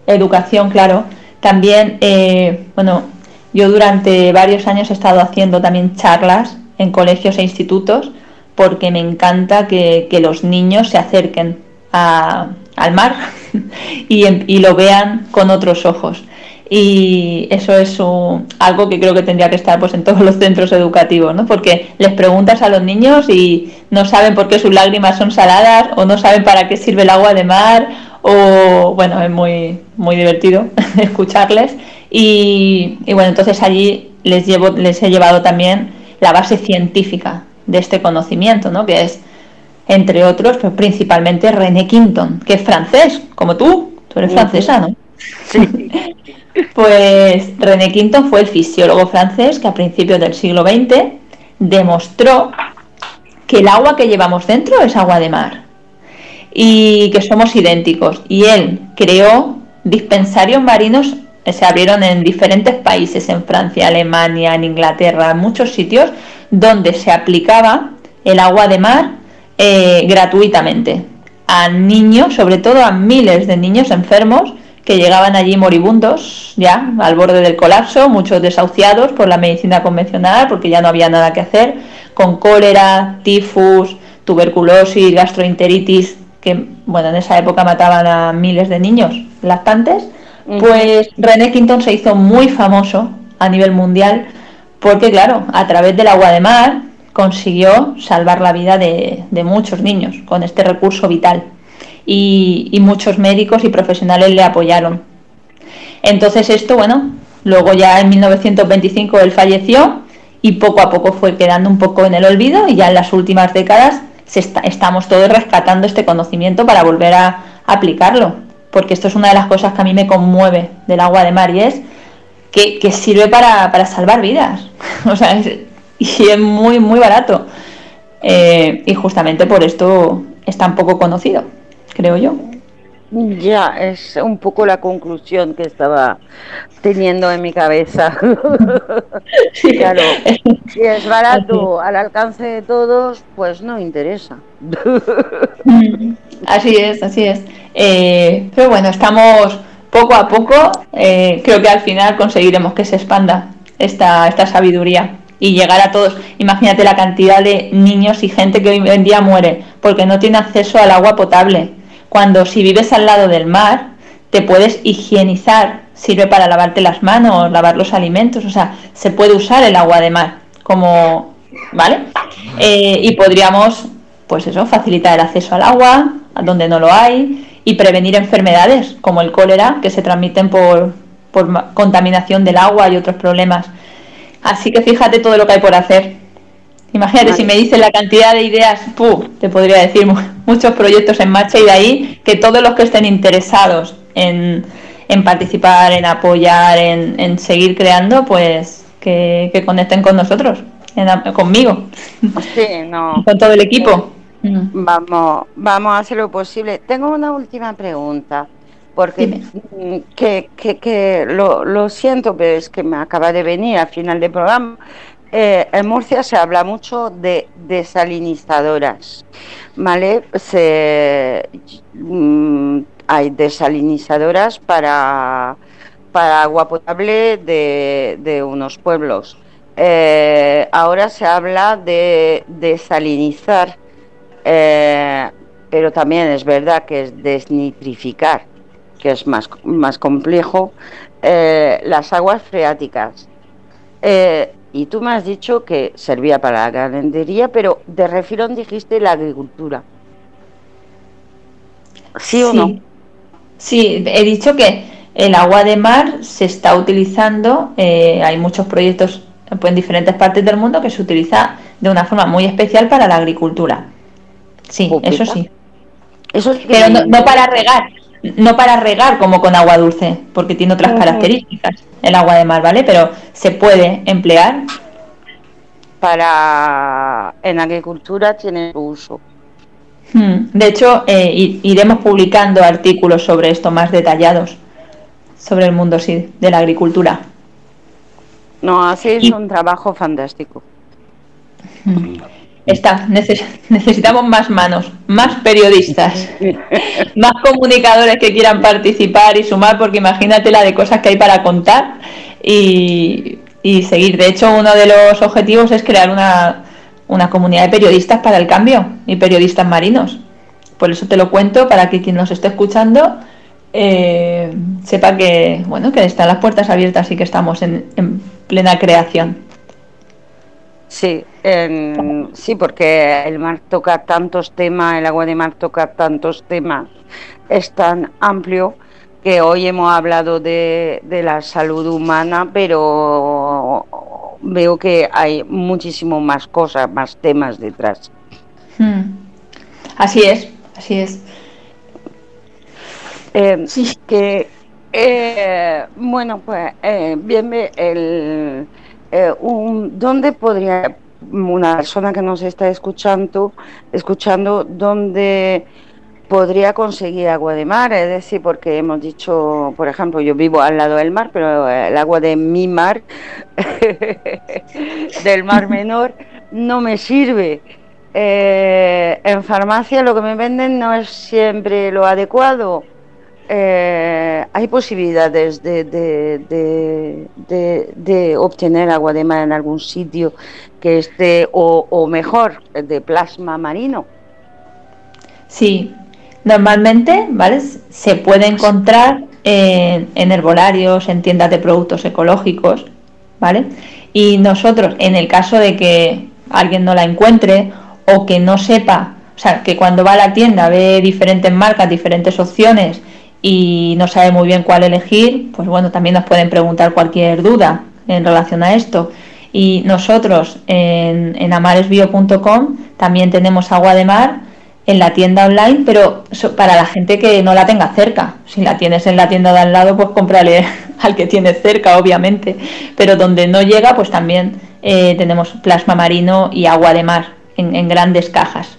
educación, claro. También, eh, bueno, yo durante varios años he estado haciendo también charlas en colegios e institutos porque me encanta que, que los niños se acerquen a, al mar y, lo vean con otros ojos. Y eso es algo que creo que tendría que estar pues en todos los centros educativos, ¿no? Porque les preguntas a los niños y no saben por qué sus lágrimas son saladas o no saben para qué sirve el agua de mar o bueno, es muy, muy divertido escucharles. Y, y bueno, entonces allí les, llevo, les he llevado también la base científica de este conocimiento, ¿no? Que es entre otros, pero principalmente René Quinton, que es francés, como tú, tú eres francesa, ¿no? Sí. pues René Quinton fue el fisiólogo francés que a principios del siglo XX demostró que el agua que llevamos dentro es agua de mar y que somos idénticos. Y él creó dispensarios marinos, se abrieron en diferentes países, en Francia, Alemania, en Inglaterra, en muchos sitios, donde se aplicaba el agua de mar eh, gratuitamente a niños, sobre todo a miles de niños enfermos que llegaban allí moribundos, ya al borde del colapso, muchos desahuciados por la medicina convencional porque ya no había nada que hacer, con cólera, tifus, tuberculosis, gastroenteritis, que bueno, en esa época mataban a miles de niños lactantes, pues René Quinton se hizo muy famoso a nivel mundial porque, claro, a través del agua de mar consiguió salvar la vida de, muchos niños con este recurso vital. Y, muchos médicos y profesionales le apoyaron. Entonces esto, bueno, luego ya en 1925 él falleció y poco a poco fue quedando un poco en el olvido y ya en las últimas décadas estamos todos rescatando este conocimiento para volver a aplicarlo, porque esto es una de las cosas que a mí me conmueve del agua de mar y es que, sirve para, salvar vidas. o sea, y es muy, muy barato. Eh, y justamente por esto es tan poco conocido, creo yo. Ya, es un poco la conclusión que estaba teniendo en mi cabeza. claro, si es barato al alcance de todos, pues no interesa. así es, así es. Eh, pero bueno, estamos poco a poco, eh, creo que al final conseguiremos que se expanda esta, esta sabiduría y llegar a todos. Imagínate la cantidad de niños y gente que hoy en día muere porque no tiene acceso al agua potable cuando si vives al lado del mar, te puedes higienizar, sirve para lavarte las manos, lavar los alimentos, o sea, se puede usar el agua de mar como, ¿vale? Eh, y podríamos, pues eso, facilitar el acceso al agua, donde no lo hay, y prevenir enfermedades como el cólera, que se transmiten por contaminación del agua y otros problemas. Así que fíjate todo lo que hay por hacer. Imagínate, si me dices la cantidad de ideas, te podría decir muchos proyectos en marcha y de ahí que todos los que estén interesados en, participar, en apoyar, en, seguir creando, pues que, conecten con nosotros, conmigo, con todo el equipo. Vamos, vamos a hacer lo posible. Tengo una última pregunta, porque mm, que, que, que lo, lo, siento, pero es que me acaba de venir al final del programa. Eh, en Murcia se habla mucho de desalinizadoras, ¿vale? Mm, hay desalinizadoras para, para agua potable de, unos pueblos. Eh, ahora se habla de desalinizar, eh, pero también es verdad que es desnitrificar, que es más, más complejo, las aguas freáticas. Y tú me has dicho que servía para la ganadería, pero de refilón dijiste la agricultura. ¿Sí o no? Sí, he dicho que el agua de mar se está utilizando, eh, hay muchos proyectos pues, en diferentes partes del mundo que se utiliza de una forma muy especial para la agricultura. Sí, eso sí. Eso Pero no, para regar, no para regar como con agua dulce, porque tiene otras características el agua de mar, ¿vale? Pero se puede emplear. Para en agricultura tiene uso. Hmm. De hecho, eh, iremos publicando artículos sobre esto más detallados, sobre el mundo sí, de la agricultura. No, así es un trabajo fantástico. Hmm. Está, necesitamos más manos, más periodistas, más comunicadores que quieran participar y sumar, porque imagínate la de cosas que hay para contar y, seguir. De hecho, uno de los objetivos es crear una, una comunidad de periodistas para el cambio y periodistas marinos. Por eso te lo cuento para que quien nos esté escuchando eh, sepa que bueno que están las puertas abiertas y que estamos en, en plena creación. Sí, sí, porque el mar toca tantos temas, el agua de mar toca tantos temas, es tan amplio que hoy hemos hablado de, la salud humana, pero veo que hay muchísimo más cosas, más temas detrás. Hmm. Así es, así es. Eh, sí. Que, eh, bueno, pues eh, bien, el eh, ¿dónde podría una persona que nos está escuchando, escuchando, dónde podría conseguir agua de mar? Es decir, porque hemos dicho, por ejemplo, yo vivo al lado del mar, pero el agua de mi mar, del mar menor, no me sirve. Eh, en farmacia lo que me venden no es siempre lo adecuado eh, hay posibilidades de, de, obtener agua de mar en algún sitio que esté, o, mejor, de plasma marino. Sí, Normalmente, ¿vale? Se puede encontrar en, en herbolarios, en tiendas de productos ecológicos, ¿vale? Y nosotros, en el caso de que alguien no la encuentre o que no sepa, o sea, que cuando va a la tienda ve diferentes marcas, diferentes opciones y no sabe muy bien cuál elegir, pues bueno, también nos pueden preguntar cualquier duda en relación a esto. Y nosotros en, en amaresbio.com también tenemos agua de mar en la tienda online, pero para la gente que no la tenga cerca. Si la tienes en la tienda de al lado, pues cómprale al que tienes cerca, obviamente. Pero donde no llega, pues también eh, tenemos plasma marino y agua de mar en, grandes cajas.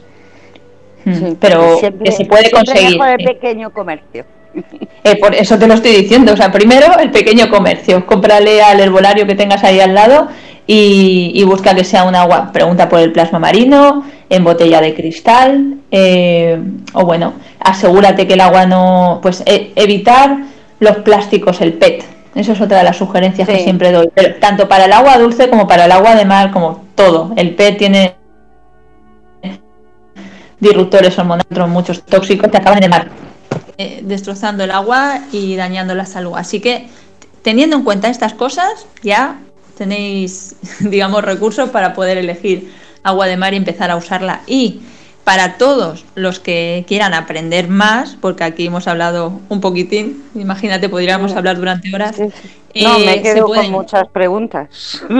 Hmm. pero que se puede conseguir. el pequeño comercio. Eh, por eso te lo estoy diciendo. O sea, primero el pequeño comercio. Cómprale al herbolario que tengas ahí al lado y, busca que sea un agua. Pregunta por el plasma marino, en botella de cristal. Eh, o bueno, asegúrate que el agua no. Pues e, evitar los plásticos, el PET. Eso es otra de las sugerencias que siempre doy. tanto para el agua dulce como para el agua de mar, como todo. El PET tiene disruptores hormonales, muchos tóxicos que acaban en el mar. Eh, destrozando el agua y dañando la salud. Así que, teniendo en cuenta estas cosas, ya tenéis, digamos, recursos para poder elegir agua de mar y empezar a usarla. Y para todos los que quieran aprender más, porque aquí hemos hablado un poquitín, imagínate, podríamos hablar durante horas. No, me eh, quedo con muchas preguntas.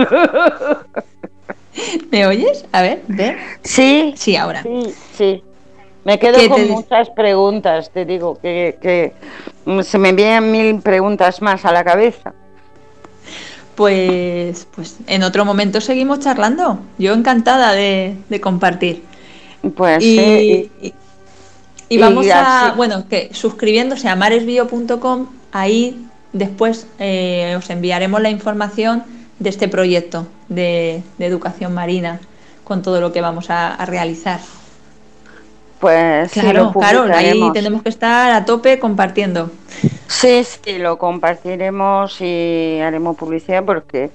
¿Me oyes? A ver, ve. Sí. Sí, ahora. Sí, sí. Me quedo con muchas preguntas, te digo, que, que se me vienen mil preguntas más a la cabeza. Pues, pues en otro momento seguimos charlando. Yo encantada de, compartir. Pues y, y, vamos a, bueno, que suscribiéndose a maresbio.com, ahí después eh, os enviaremos la información de este proyecto de, educación marina con todo lo que vamos a realizar. Pues claro, claro, ahí tenemos que estar a tope compartiendo. Sí, sí, lo compartiremos y haremos publicidad porque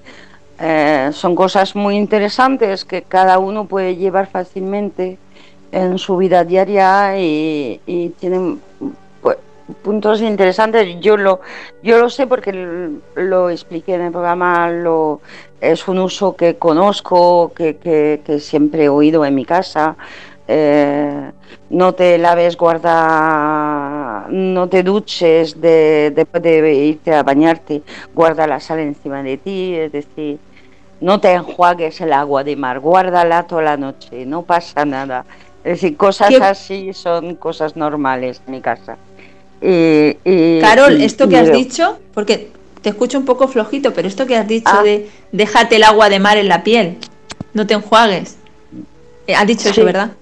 eh, son cosas muy interesantes que cada uno puede llevar fácilmente en su vida diaria y, tienen pues, puntos interesantes. Yo lo, yo lo sé porque lo expliqué en el programa, lo, es un uso que conozco, que, que siempre he oído en mi casa. Eh, no te laves, guarda, no te duches de, después de irte a bañarte, guarda la sal encima de ti, es decir, no te enjuagues el agua de mar, guárdala toda la noche, no pasa nada. Es decir, cosas así son cosas normales en mi casa. Carol, esto que has dicho, porque te escucho un poco flojito, pero esto que has dicho ah. de déjate el agua de mar en la piel, no te enjuagues. Eh, has dicho eso, ¿verdad?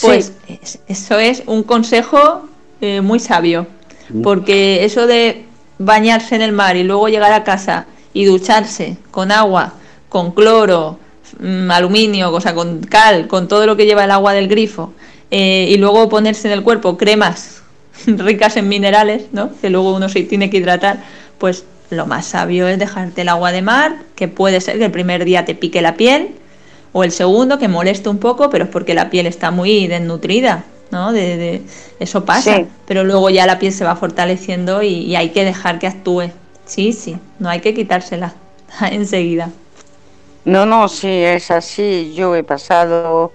Pues eso es un consejo eh, muy sabio, mm. porque eso de bañarse en el mar y luego llegar a casa y ducharse con agua, con cloro, mm, aluminio, o sea, con cal, con todo lo que lleva el agua del grifo, eh, y luego ponerse en el cuerpo cremas ricas en minerales, ¿no? que luego uno se tiene que hidratar, pues lo más sabio es dejarte el agua de mar, que puede ser que el primer día te pique la piel, o el segundo que molesta un poco, pero es porque la piel está muy desnutrida, ¿no? De, eso pasa, pero luego ya la piel se va fortaleciendo y, hay que dejar que actúe. Sí, sí, no hay que quitársela enseguida. No, no, sí, es así. Yo he pasado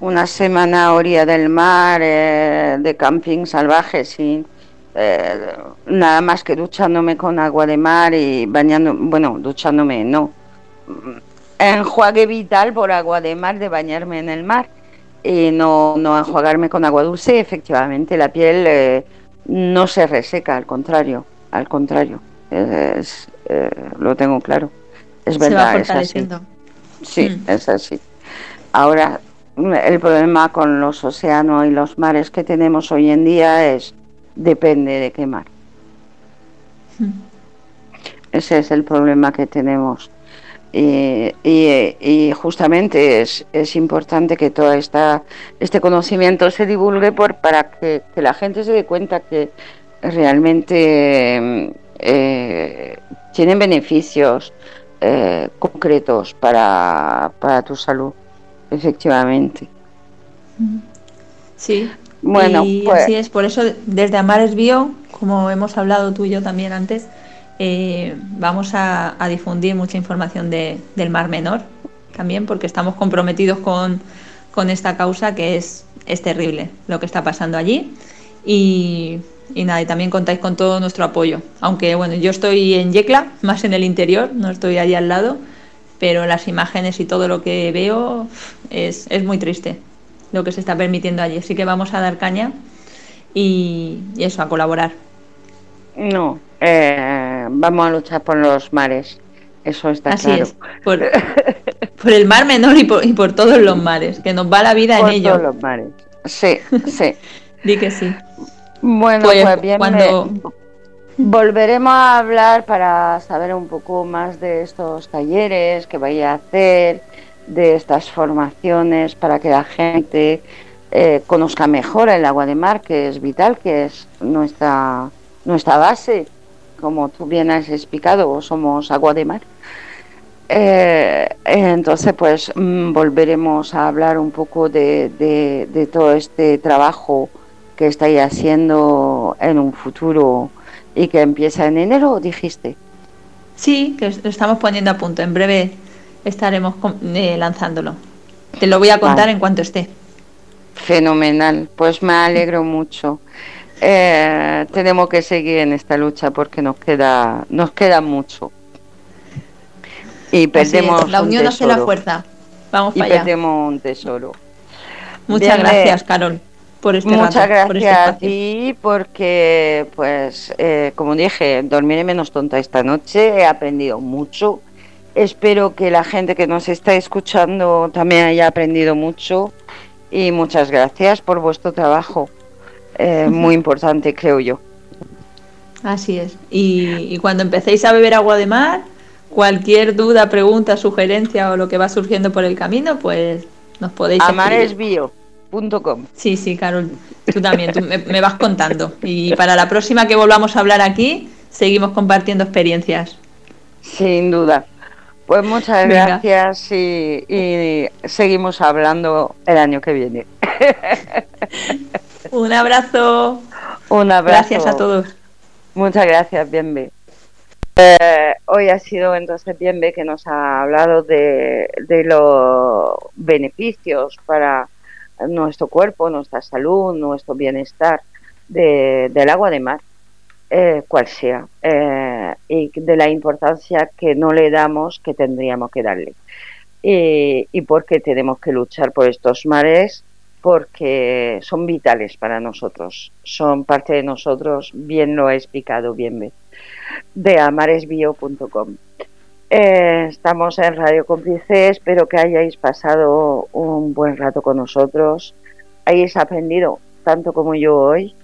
una semana a orilla del mar eh, de camping salvaje sin eh, nada más que duchándome con agua de mar y bañando, bueno, duchándome no, enjuague vital por agua de mar, de bañarme en el mar, y no, no enjuagarme con agua dulce. Efectivamente, la piel eh, no se reseca, al contrario, al contrario, es, eh, lo tengo claro. Es verdad, es así. Sí, mm. es así. Ahora, el problema con los océanos y los mares que tenemos hoy en día es depende de qué mar. Mm. Ese es el problema que tenemos. Y, justamente es, es, importante que todo esta, este conocimiento se divulgue por, para que, la gente se dé cuenta que realmente eh, tienen beneficios eh, concretos para, para tu salud, efectivamente. Sí, Bueno, y pues... así es, por eso desde Amares Bio, como hemos hablado tú y yo también antes, eh, vamos a, difundir mucha información de, del Mar Menor también, porque estamos comprometidos con, con esta causa que es, es terrible lo que está pasando allí. Y, y nada, y también contáis con todo nuestro apoyo. Aunque bueno, yo estoy en Yecla, más en el interior, no estoy allí al lado, pero las imágenes y todo lo que veo es, es muy triste lo que se está permitiendo allí. Así que vamos a dar caña y, eso, a colaborar. No, eh, vamos a luchar por los mares. Eso está Así claro. Es, por, el mar menor y por, y por, todos los mares, que nos va la vida en ello. Por todos los mares. Sí, sí. Di que sí. Bueno, pues, pues bien, cuando... volveremos a hablar para saber un poco más de estos talleres que vaya a hacer, de estas formaciones para que la gente eh, conozca mejor el agua de mar, que es vital, que es nuestra, nuestra base. Como tú bien has explicado, somos agua de mar. Eh, entonces, pues mm, volveremos a hablar un poco de, de, todo este trabajo que estáis haciendo en un futuro y que empieza en enero, dijiste. Sí, que lo estamos poniendo a punto. En breve estaremos eh, lanzándolo. Te lo voy a contar en cuanto esté. Fenomenal, pues me alegro mucho. Eh, tenemos que seguir en esta lucha porque nos queda, nos queda mucho. Y perdemos la unión hace la fuerza. Vamos para y perdemos un tesoro. Muchas gracias, Carol, por este Muchas gracias este a ti porque, pues, eh, como dije, dormiré menos tonta esta noche. He aprendido mucho Espero que la gente que nos está escuchando también haya aprendido mucho y muchas gracias por vuestro trabajo. Eh, muy importante, creo yo. Así es. Y, cuando empecéis a beber agua de mar, cualquier duda, pregunta, sugerencia o lo que va surgiendo por el camino, pues nos podéis amaresbio.com. Sí, sí, Carol, tú también, tú me, me vas contando. Y para la próxima que volvamos a hablar aquí, seguimos compartiendo experiencias. Sin duda. Pues muchas gracias y, seguimos hablando el año que viene. Un abrazo. Un abrazo. Gracias a todos. Muchas gracias, Bienve. Eh, hoy ha sido entonces Bienve que nos ha hablado de, los beneficios para nuestro cuerpo, nuestra salud, nuestro bienestar del agua de mar. Eh, cual sea, eh, y de la importancia que no le damos que tendríamos que darle. Y, y porque tenemos que luchar por estos mares, porque son vitales para nosotros, son parte de nosotros, bien lo ha explicado bien de amaresbio.com. Eh, estamos en Radio Cómplice, espero que hayáis pasado un buen rato con nosotros, hayáis aprendido tanto como yo hoy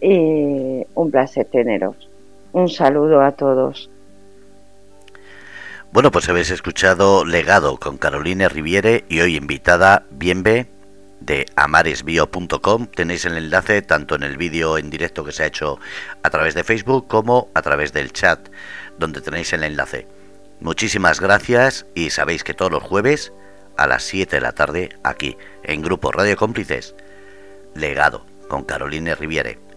y un placer teneros. Un saludo a todos. Bueno, pues habéis escuchado Legado con Carolina Riviere y hoy invitada Bienve de amaresbio.com. Tenéis el enlace tanto en el vídeo en directo que se ha hecho a través de Facebook como a través del chat donde tenéis el enlace. Muchísimas gracias y sabéis que todos los jueves a las 7 de la tarde aquí en Grupo Radio Cómplices, Legado con Carolina Riviere.